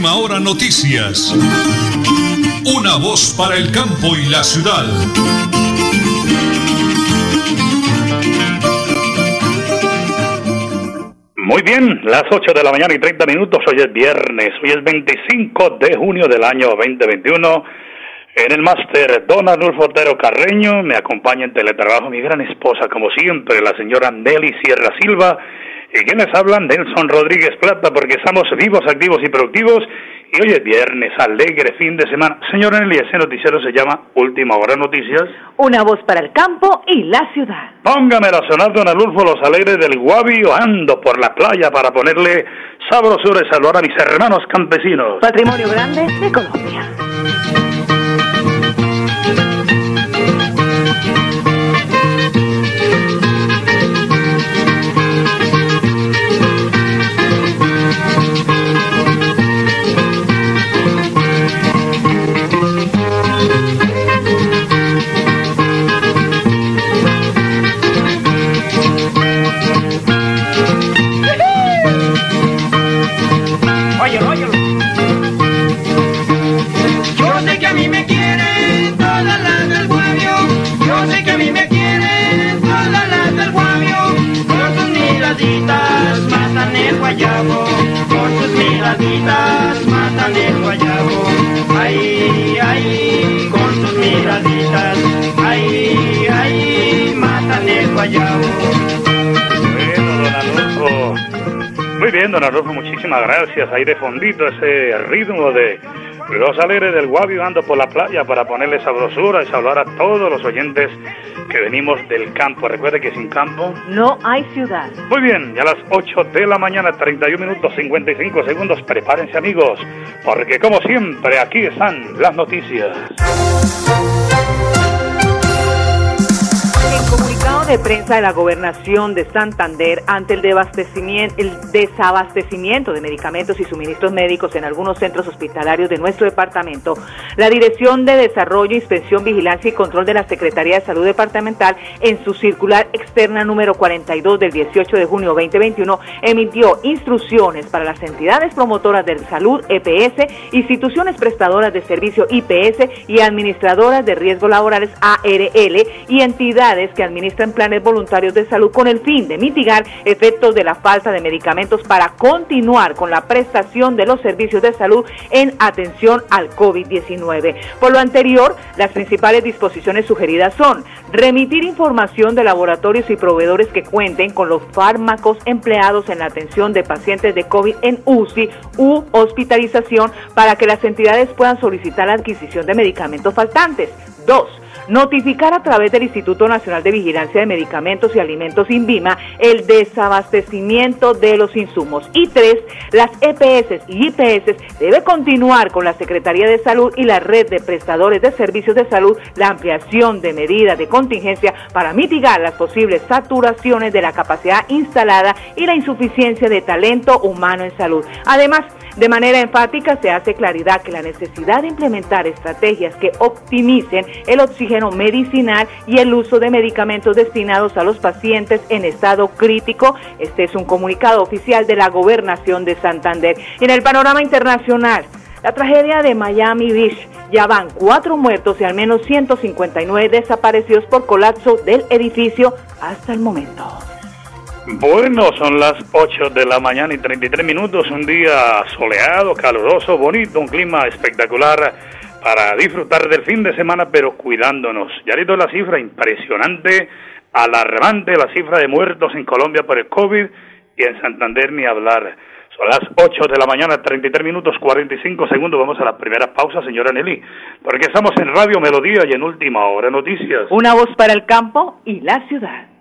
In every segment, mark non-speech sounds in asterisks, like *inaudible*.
Última Hora Noticias. Una voz para el campo y la ciudad. Muy bien, las 8 de la mañana y 30 minutos, hoy es viernes, hoy es 25 de junio del año 2021. En el máster, don Arnulfo Otero Carreño, me acompaña en teletrabajo mi gran esposa, como siempre, la señora Nelly Sierra Silva, y quienes hablan, Nelson Rodríguez Plata, porque estamos vivos, activos y productivos. Y hoy es viernes, alegre fin de semana. Señora Nelly, ese noticiero se llama Última Hora Noticias. Una voz para el campo y la ciudad. Póngame a sonar, don Arnulfo, los alegres del Guavio. Ando por la playa para ponerle sabrosura y saludar a mis hermanos campesinos. Patrimonio grande de Colombia. Muy bien, don muchísimas gracias. Ahí de fondito ese ritmo de los alegres del Guavio ando por la playa para ponerle sabrosura y saludar a todos los oyentes que venimos del campo. Recuerde que sin campo no hay ciudad. Muy bien, ya a las 8 de la mañana, 31 minutos 55 segundos. Prepárense amigos, porque como siempre aquí están las noticias. Comunicado de prensa de la gobernación de Santander ante el desabastecimiento de medicamentos y suministros médicos en algunos centros hospitalarios de nuestro departamento, la Dirección de Desarrollo, Inspección, Vigilancia y Control de la Secretaría de Salud Departamental, en su circular externa número 42 del 18 de junio 2021, emitió instrucciones para las entidades promotoras de salud EPS, instituciones prestadoras de servicio IPS y administradoras de riesgos laborales ARL y entidades que administran planes voluntarios de salud con el fin de mitigar efectos de la falta de medicamentos para continuar con la prestación de los servicios de salud en atención al COVID-19. Por lo anterior, las principales disposiciones sugeridas son remitir información de laboratorios y proveedores que cuenten con los fármacos empleados en la atención de pacientes de COVID en UCI u hospitalización para que las entidades puedan solicitar la adquisición de medicamentos faltantes. Dos, notificar a través del Instituto Nacional de Vigilancia de Medicamentos y Alimentos INVIMA el desabastecimiento de los insumos. Y tres, las EPS y IPS debe continuar con la Secretaría de Salud y la red de prestadores de servicios de salud la ampliación de medidas de contingencia para mitigar las posibles saturaciones de la capacidad instalada y la insuficiencia de talento humano en salud. Además, de manera enfática se hace claridad que la necesidad de implementar estrategias que optimicen el oxígeno medicinal y el uso de medicamentos destinados a los pacientes en estado crítico. Este es un comunicado oficial de la Gobernación de Santander. en el panorama internacional, la tragedia de Miami Beach ya van cuatro muertos y al menos 159 desaparecidos por colapso del edificio hasta el momento. Bueno, son las 8 de la mañana y 33 minutos, un día soleado, caluroso, bonito, un clima espectacular para disfrutar del fin de semana, pero cuidándonos. Ya visto la cifra impresionante, alarmante, la cifra de muertos en Colombia por el COVID y en Santander ni hablar. Son las 8 de la mañana, 33 minutos, 45 segundos. Vamos a la primera pausa, señora Nelly, porque estamos en Radio Melodía y en Última Hora Noticias. Una voz para el campo y la ciudad.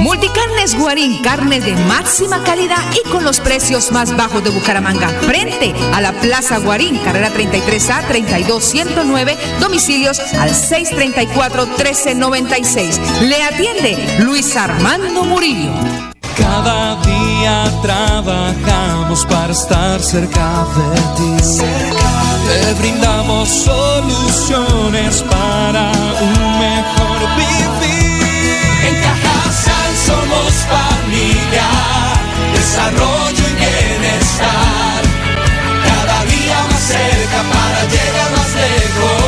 Multicarnes Guarín, carne de máxima calidad y con los precios más bajos de Bucaramanga. Frente a la Plaza Guarín, carrera 33A 32109, domicilios al 634-1396. Le atiende Luis Armando Murillo. Cada día trabajamos para estar cerca de ti. Te brindamos soluciones para un mejor vivir. Somos familia, desarrollo y bienestar. Cada día más cerca para llegar más lejos.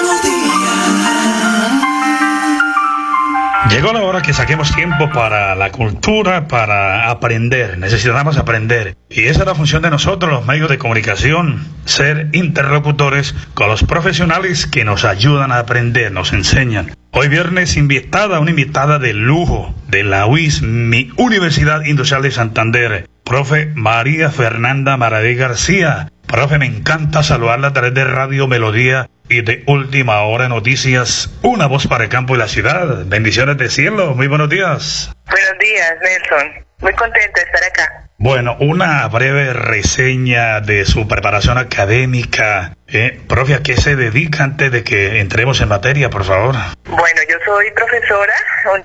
Llegó la hora que saquemos tiempo para la cultura, para aprender. Necesitamos aprender. Y esa es la función de nosotros, los medios de comunicación, ser interlocutores con los profesionales que nos ayudan a aprender, nos enseñan. Hoy viernes invitada, una invitada de lujo de la UIS, mi Universidad Industrial de Santander, profe María Fernanda Maradí García. Profe, me encanta saludarla a través de Radio Melodía y de Última Hora Noticias, una voz para el campo y la ciudad. Bendiciones de cielo, muy buenos días. Buenos días, Nelson. Muy contento de estar acá. Bueno, una breve reseña de su preparación académica. Eh, profe, ¿a qué se dedica antes de que entremos en materia, por favor? Bueno, yo soy profesora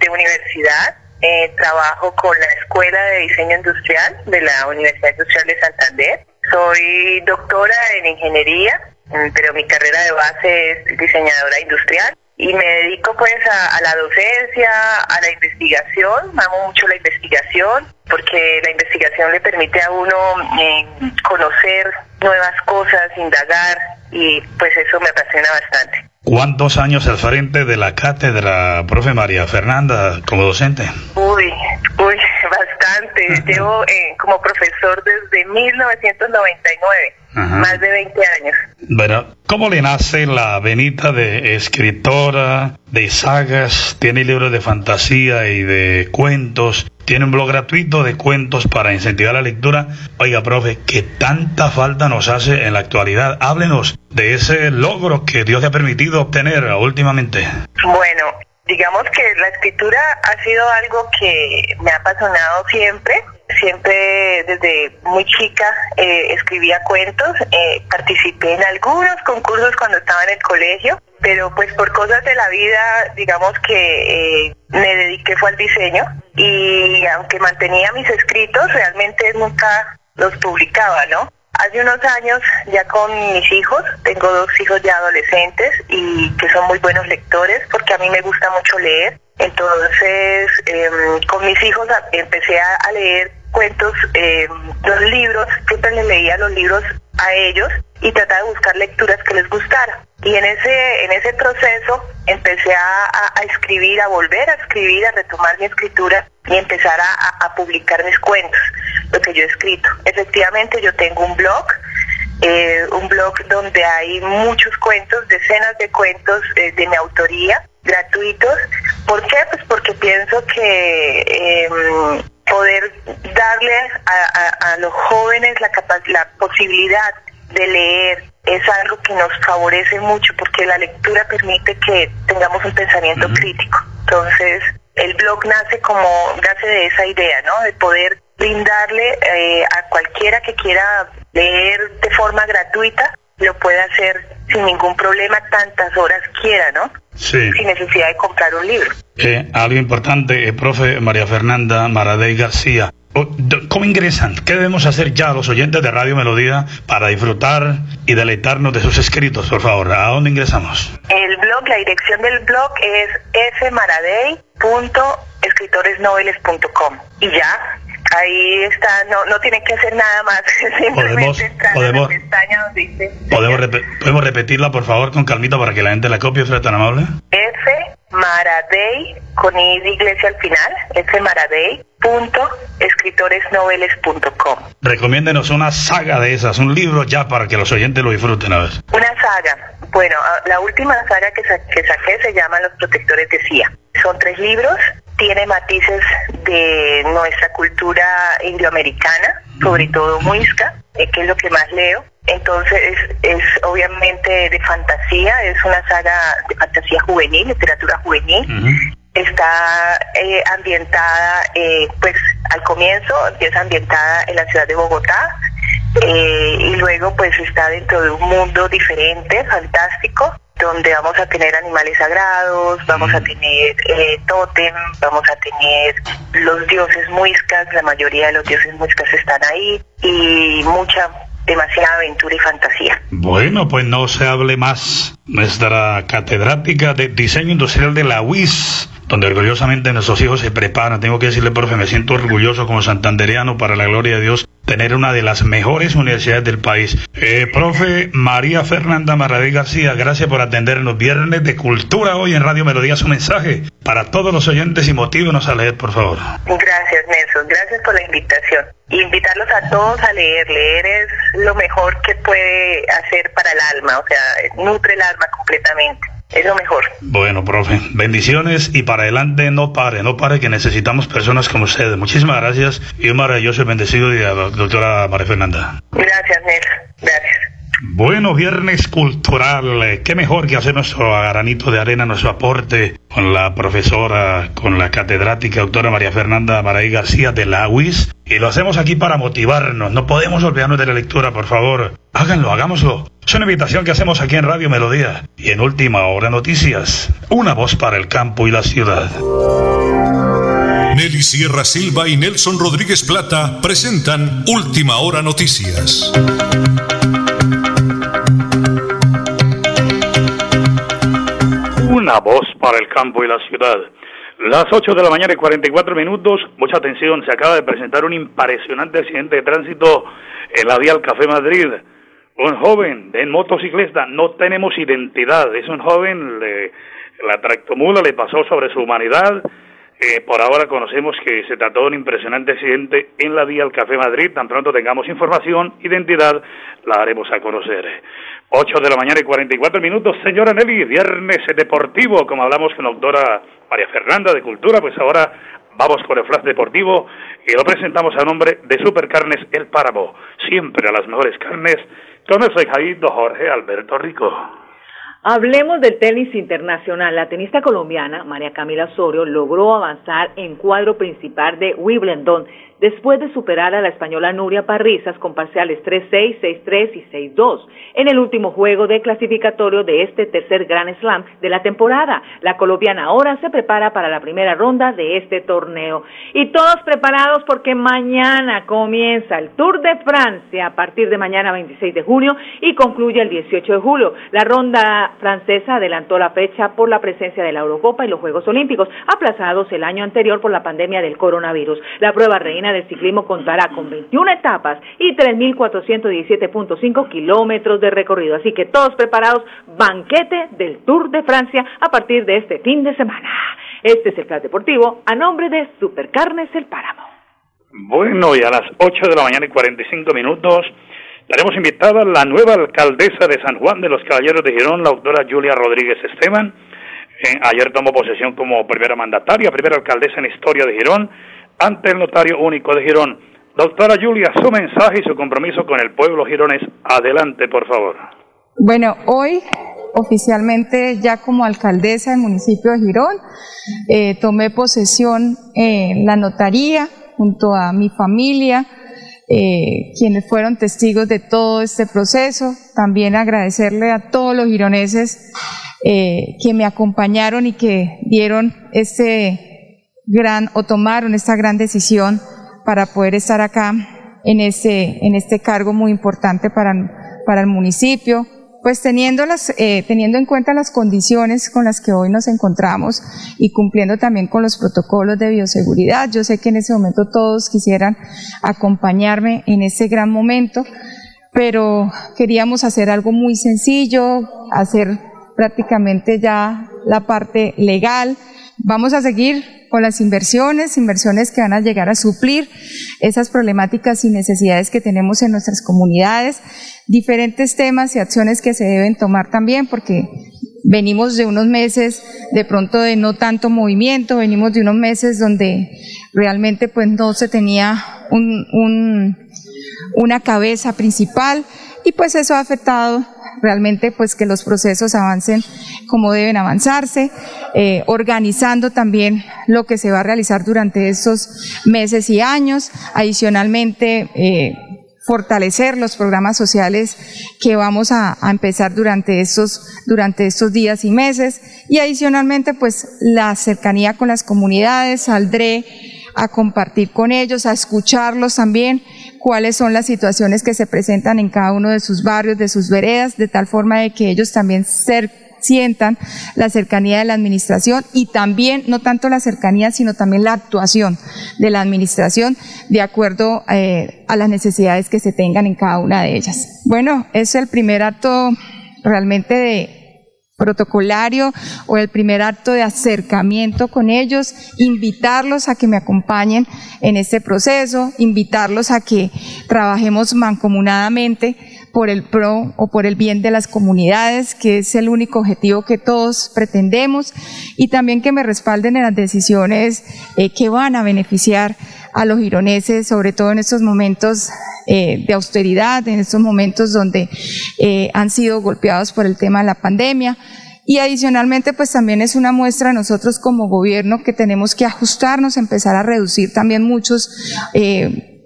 de universidad. Eh, trabajo con la Escuela de Diseño Industrial de la Universidad Industrial de Santander. Soy doctora en ingeniería, mm, pero mi carrera de base es diseñadora industrial y me dedico pues a, la docencia, a la investigación, amo mucho la investigación porque la investigación le permite a uno eh, conocer nuevas cosas, indagar y pues eso me apasiona bastante. ¿Cuántos años al frente de la cátedra, profe María Fernanda, como docente? Uy, uy, bastante. Llevo eh, como profesor desde 1999, Ajá. más de 20 años. Bueno, ¿cómo le nace la venita de escritora, de sagas? Tiene libros de fantasía y de cuentos. Tiene un blog gratuito de cuentos para incentivar la lectura. Oiga, profe, que tanta falta nos hace en la actualidad. Háblenos de ese logro que Dios le ha permitido obtener últimamente. Bueno, digamos que la escritura ha sido algo que me ha apasionado siempre. Siempre desde muy chica eh, escribía cuentos, eh, participé en algunos concursos cuando estaba en el colegio, pero pues por cosas de la vida, digamos que eh, me dediqué fue al diseño y aunque mantenía mis escritos, realmente nunca los publicaba, ¿no? Hace unos años, ya con mis hijos, tengo dos hijos ya adolescentes y que son muy buenos lectores porque a mí me gusta mucho leer. Entonces, em, con mis hijos empecé a, leer cuentos, em, los libros, siempre les leía los libros a ellos y trataba de buscar lecturas que les gustaran. Y en ese, en ese proceso empecé a, escribir, a volver a escribir, a retomar mi escritura y empezar a publicar mis cuentos lo que yo he escrito. Efectivamente, yo tengo un blog, eh, un blog donde hay muchos cuentos, decenas de cuentos eh, de mi autoría, gratuitos. ¿Por qué? Pues porque pienso que em, poder darle a, los jóvenes la, la posibilidad de leer es algo que nos favorece mucho porque la lectura permite que tengamos un pensamiento crítico. Entonces, el blog nace como, nace de esa idea, ¿no? De poder brindarle eh, a cualquiera que quiera leer de forma gratuita, lo puede hacer sin ningún problema tantas horas quiera, ¿no? Sí. Sin necesidad de comprar un libro. Eh, algo importante, eh, profe María Fernanda Maradei García. Oh, ¿Cómo ingresan? ¿Qué debemos hacer ya los oyentes de Radio Melodía para disfrutar y deleitarnos de sus escritos, por favor? ¿A dónde ingresamos? El blog, la dirección del blog es fmaradei.escritoresnoveles.com y ya Ahí está, no, no tienen que hacer nada más, *laughs* podemos, la pestaña donde dice... ¿podemos, ¿Podemos repetirla, por favor, con calmita para que la gente la copie, ¿es tan amable? F Maradei, con I de iglesia al final, F Maradei, punto, escritoresnoveles.com. Recomiéndenos una saga de esas, un libro ya para que los oyentes lo disfruten a ver. Una saga. Bueno, la última saga que, que saqué se llama Los Protectores de CIA. Son tres libros, tiene matices de nuestra cultura indioamericana, sobre todo muisca, eh, que es lo que más leo. Entonces es, obviamente de fantasía, es una saga de fantasía juvenil, literatura juvenil. Está eh, ambientada, eh, pues al comienzo empieza ambientada en la ciudad de Bogotá y luego pues está dentro de un mundo diferente, fantástico, donde vamos a tener animales sagrados, vamos a mm. tener eh, tótem, vamos a tener los dioses muiscas, la mayoría de los dioses muiscas están ahí y mucha, demasiada aventura y fantasía. Bueno, pues no se hable más. Nuestra catedrática de diseño industrial de la UIS donde orgullosamente nuestros hijos se preparan. Tengo que decirle, profe, me siento orgulloso como santandereano, para la gloria de Dios, tener una de las mejores universidades del país. Eh, profe María Fernanda Maradí García, gracias por atendernos. Viernes de Cultura hoy en Radio Melodía, su mensaje para todos los oyentes y motívenos a leer, por favor. Gracias, Nelson. Gracias por la invitación. Invitarlos a todos a leer. Leer es lo mejor que puede hacer para el alma, o sea, nutre el alma completamente es lo mejor. Bueno, profe, bendiciones y para adelante no pare, no pare que necesitamos personas como ustedes. Muchísimas gracias y un maravilloso y bendecido día, doctora María Fernanda. Gracias, Nelson. Gracias. Bueno, viernes cultural. Qué mejor que hacer nuestro granito de arena, nuestro aporte con la profesora, con la catedrática doctora María Fernanda Maray García de la UIS. Y lo hacemos aquí para motivarnos. No podemos olvidarnos de la lectura, por favor. Háganlo, hagámoslo. Es una invitación que hacemos aquí en Radio Melodía. Y en Última Hora Noticias, una voz para el campo y la ciudad. Nelly Sierra Silva y Nelson Rodríguez Plata presentan Última Hora Noticias. Una voz para el campo y la ciudad. Las 8 de la mañana y 44 minutos, mucha atención, se acaba de presentar un impresionante accidente de tránsito en la vía al Café Madrid. Un joven en motocicleta, no tenemos identidad, es un joven, la tractomula le pasó sobre su humanidad. Eh, por ahora conocemos que se trató de un impresionante accidente en la vía al Café Madrid. Tan pronto tengamos información, identidad, la haremos a conocer. 8 de la mañana y 44 minutos, señora Nelly, viernes deportivo, como hablamos con la doctora María Fernanda de Cultura, pues ahora Vamos con el flash deportivo y lo presentamos a nombre de Supercarnes El Páramo. Siempre a las mejores carnes con el fijadito Jorge Alberto Rico. Hablemos del tenis internacional. La tenista colombiana María Camila Osorio logró avanzar en cuadro principal de Wimbledon después de superar a la española Nuria Parrizas con parciales 3-6, 6-3 y 6-2 en el último juego de clasificatorio de este tercer Grand Slam de la temporada. La colombiana ahora se prepara para la primera ronda de este torneo. Y todos preparados porque mañana comienza el Tour de Francia a partir de mañana 26 de junio y concluye el 18 de julio. La ronda francesa adelantó la fecha por la presencia de la Eurocopa y los Juegos Olímpicos, aplazados el año anterior por la pandemia del coronavirus. La prueba reina del ciclismo contará con 21 etapas y 3.417.5 kilómetros de recorrido. Así que todos preparados, banquete del Tour de Francia a partir de este fin de semana. Este es el plan deportivo a nombre de Supercarnes El Páramo. Bueno, y a las 8 de la mañana y 45 minutos Estaremos invitada la nueva alcaldesa de San Juan de los Caballeros de Girón, la doctora Julia Rodríguez Esteban. Eh, ayer tomó posesión como primera mandataria, primera alcaldesa en historia de Girón ante el notario único de Girón. Doctora Julia, su mensaje y su compromiso con el pueblo girones. Adelante, por favor. Bueno, hoy oficialmente ya como alcaldesa del municipio de Girón, eh, tomé posesión en la notaría junto a mi familia, eh, quienes fueron testigos de todo este proceso. También agradecerle a todos los gironeses eh, que me acompañaron y que dieron este gran o tomaron esta gran decisión para poder estar acá en este, en este cargo muy importante para, para el municipio, pues teniendo, las, eh, teniendo en cuenta las condiciones con las que hoy nos encontramos y cumpliendo también con los protocolos de bioseguridad. Yo sé que en ese momento todos quisieran acompañarme en ese gran momento, pero queríamos hacer algo muy sencillo, hacer prácticamente ya la parte legal. Vamos a seguir con las inversiones, inversiones que van a llegar a suplir esas problemáticas y necesidades que tenemos en nuestras comunidades, diferentes temas y acciones que se deben tomar también, porque venimos de unos meses de pronto de no tanto movimiento, venimos de unos meses donde realmente pues no se tenía un, una cabeza principal y pues eso ha afectado realmente pues que los procesos avancen como deben avanzarse, eh, organizando también lo que se va a realizar durante estos meses y años, adicionalmente eh, fortalecer los programas sociales que vamos a, empezar durante estos, durante estos días y meses. Y adicionalmente pues la cercanía con las comunidades, saldré a compartir con ellos, a escucharlos también, cuáles son las situaciones que se presentan en cada uno de sus barrios, de sus veredas, de tal forma de que ellos también sientan la cercanía de la administración y también, no tanto la cercanía, sino también la actuación de la administración de acuerdo eh, a las necesidades que se tengan en cada una de ellas. Bueno, es el primer acto realmente de protocolario o el primer acto de acercamiento con ellos, invitarlos a que me acompañen en este proceso, invitarlos a que trabajemos mancomunadamente por el pro o por el bien de las comunidades, que es el único objetivo que todos pretendemos, y también que me respalden en las decisiones eh, que van a beneficiar a los gironeses, sobre todo en estos momentos eh, de austeridad, en estos momentos donde eh, han sido golpeados por el tema de la pandemia. Y adicionalmente, pues también es una muestra nosotros como gobierno que tenemos que ajustarnos, empezar a reducir también muchos,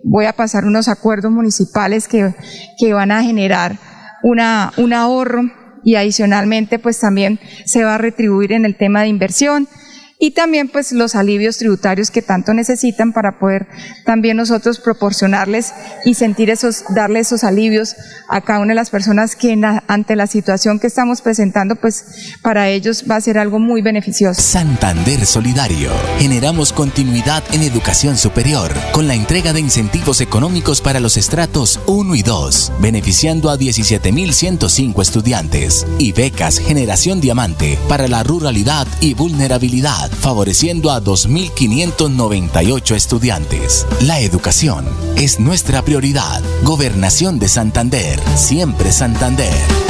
voy a pasar unos acuerdos municipales que, que van a generar una, un ahorro y adicionalmente pues también se va a retribuir en el tema de inversión y también pues los alivios tributarios que tanto necesitan para poder también nosotros proporcionarles y sentir esos, darle esos alivios a cada una de las personas que ante la situación que estamos presentando, pues para ellos va a ser algo muy beneficioso. Santander Solidario. Generamos continuidad en educación superior con la entrega de incentivos económicos para los estratos 1 y 2, beneficiando a 17.105 estudiantes y becas Generación Diamante para la ruralidad y vulnerabilidad favoreciendo a 2.598 estudiantes. La educación es nuestra prioridad. Gobernación de Santander, siempre Santander.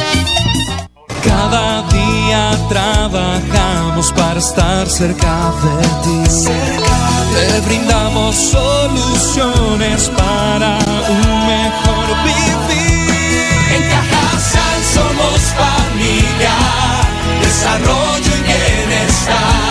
Cada día trabajamos para estar cerca de ti. Te brindamos soluciones para un mejor vivir. En Cajasal somos familia, desarrollo y bienestar.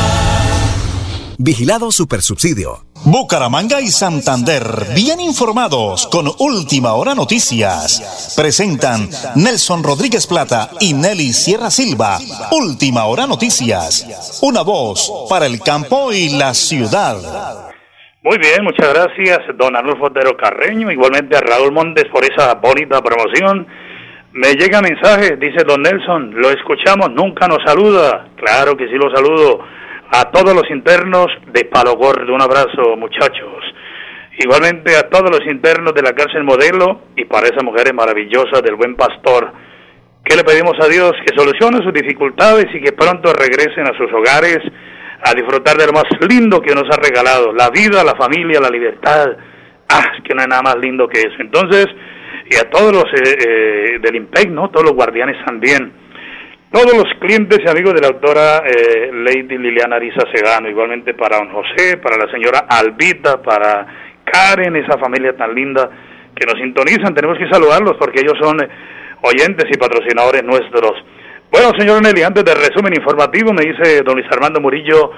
Vigilado Supersubsidio. Bucaramanga y Santander, bien informados con Última Hora Noticias. Presentan Nelson Rodríguez Plata y Nelly Sierra Silva. Última Hora Noticias. Una voz para el campo y la ciudad. Muy bien, muchas gracias, don Arnulfo Otero Carreño, igualmente a Raúl Montes por esa bonita promoción. Me llega mensaje, dice don Nelson, lo escuchamos, nunca nos saluda. Claro que sí lo saludo. A todos los internos de Palo Gordo, un abrazo muchachos. Igualmente a todos los internos de la cárcel modelo y para esas mujeres maravillosas del buen pastor. Que le pedimos a Dios que solucione sus dificultades y que pronto regresen a sus hogares a disfrutar de lo más lindo que nos ha regalado, la vida, la familia, la libertad. Ah, que no hay nada más lindo que eso. Entonces, y a todos los eh, eh, del IMPEC, ¿no? Todos los guardianes también. Todos los clientes y amigos de la autora eh, Lady Liliana Ariza Sedano, igualmente para don José, para la señora Albita, para Karen, esa familia tan linda que nos sintonizan, tenemos que saludarlos porque ellos son oyentes y patrocinadores nuestros. Bueno, señor Nelly, antes del resumen informativo, me dice don Luis Armando Murillo,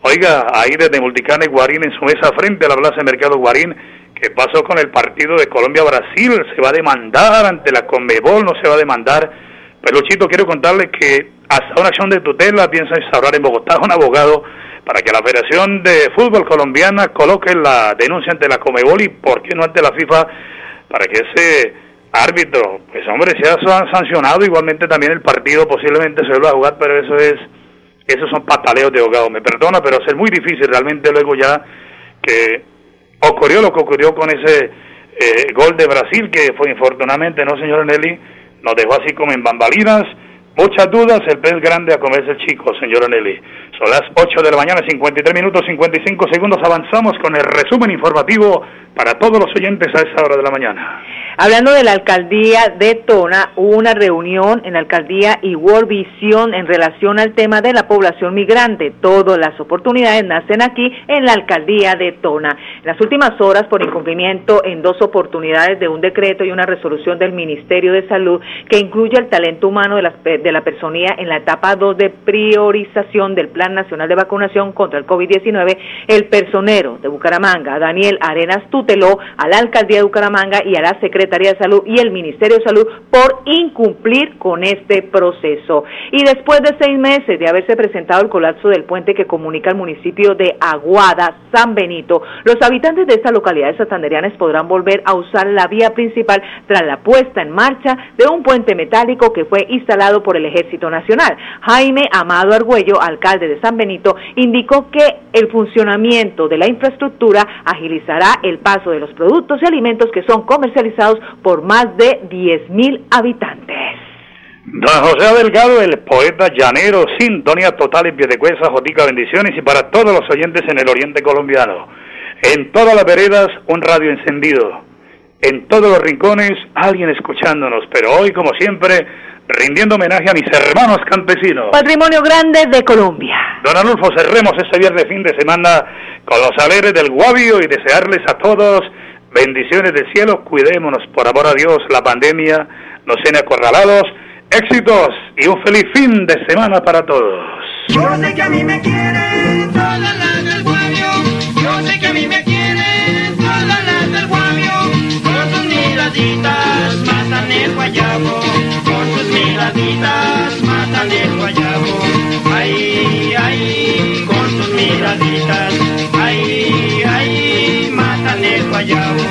oiga, ahí desde Multicana y Guarín, en su mesa frente a la Plaza de Mercado Guarín, ¿qué pasó con el partido de Colombia-Brasil? ¿Se va a demandar ante la Conmebol? ¿No se va a demandar? Peluchito, quiero contarle que hasta una acción de tutela piensa instaurar en Bogotá un abogado para que la Federación de Fútbol Colombiana coloque la denuncia ante la Comebol y, ¿por qué no ante la FIFA? Para que ese árbitro, pues hombre, sea sancionado. Igualmente también el partido posiblemente se vuelva a jugar, pero eso es, esos son pataleos de abogado. Me perdona, pero es muy difícil realmente luego ya que ocurrió lo que ocurrió con ese eh, gol de Brasil, que fue infortunadamente, ¿no, señor Nelly? Nos dejó así como en bambalinas. Muchas dudas, el pez grande a comerse el chico, señora Nelly. Son las 8 de la mañana, 53 minutos, 55 segundos. Avanzamos con el resumen informativo para todos los oyentes a esta hora de la mañana. Hablando de la alcaldía de Tona, hubo una reunión en la alcaldía y World Vision en relación al tema de la población migrante. Todas las oportunidades nacen aquí en la alcaldía de Tona. En las últimas horas, por incumplimiento en dos oportunidades de un decreto y una resolución del Ministerio de Salud que incluye el talento humano de las de la personía en la etapa 2 de priorización del Plan Nacional de Vacunación contra el COVID-19, el personero de Bucaramanga, Daniel Arenas, tuteló a la Alcaldía de Bucaramanga y a la Secretaría de Salud y el Ministerio de Salud por incumplir con este proceso. Y después de seis meses de haberse presentado el colapso del puente que comunica el municipio de Aguada, San Benito, los habitantes de esta localidad de santanderianas podrán volver a usar la vía principal tras la puesta en marcha de un puente metálico que fue instalado por el Ejército Nacional. Jaime Amado Argüello, alcalde de San Benito, indicó que el funcionamiento de la infraestructura agilizará el paso de los productos y alimentos que son comercializados por más de 10.000 habitantes. Don José Delgado, el poeta llanero, sintonía total en Piedecuesta, Jotica, bendiciones y para todos los oyentes en el oriente colombiano. En todas las veredas, un radio encendido. En todos los rincones, alguien escuchándonos. Pero hoy, como siempre, rindiendo homenaje a mis hermanos campesinos. Patrimonio grande de Colombia. Don Anulfo, cerremos este viernes fin de semana con los aleres del Guavio y desearles a todos bendiciones del cielo. Cuidémonos, por amor a Dios, la pandemia nos tiene acorralados éxitos y un feliz fin de semana para todos. Yo sé que a mí me quieren todas las guayabo. Con sus miraditas matan el guayabo. Ay, ay, con sus miraditas. Ay, ay, matan el guayabo.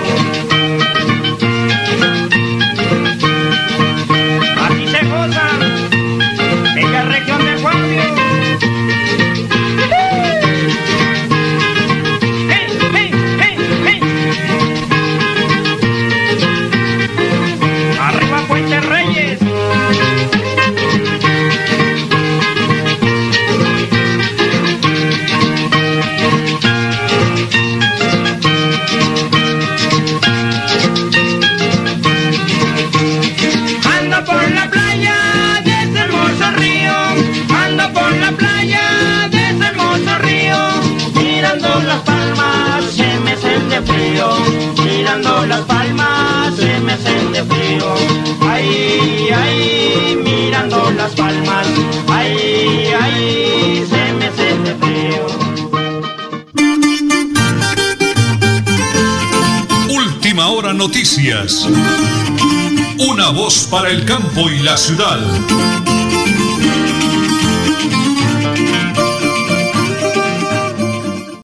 Para el campo y la ciudad.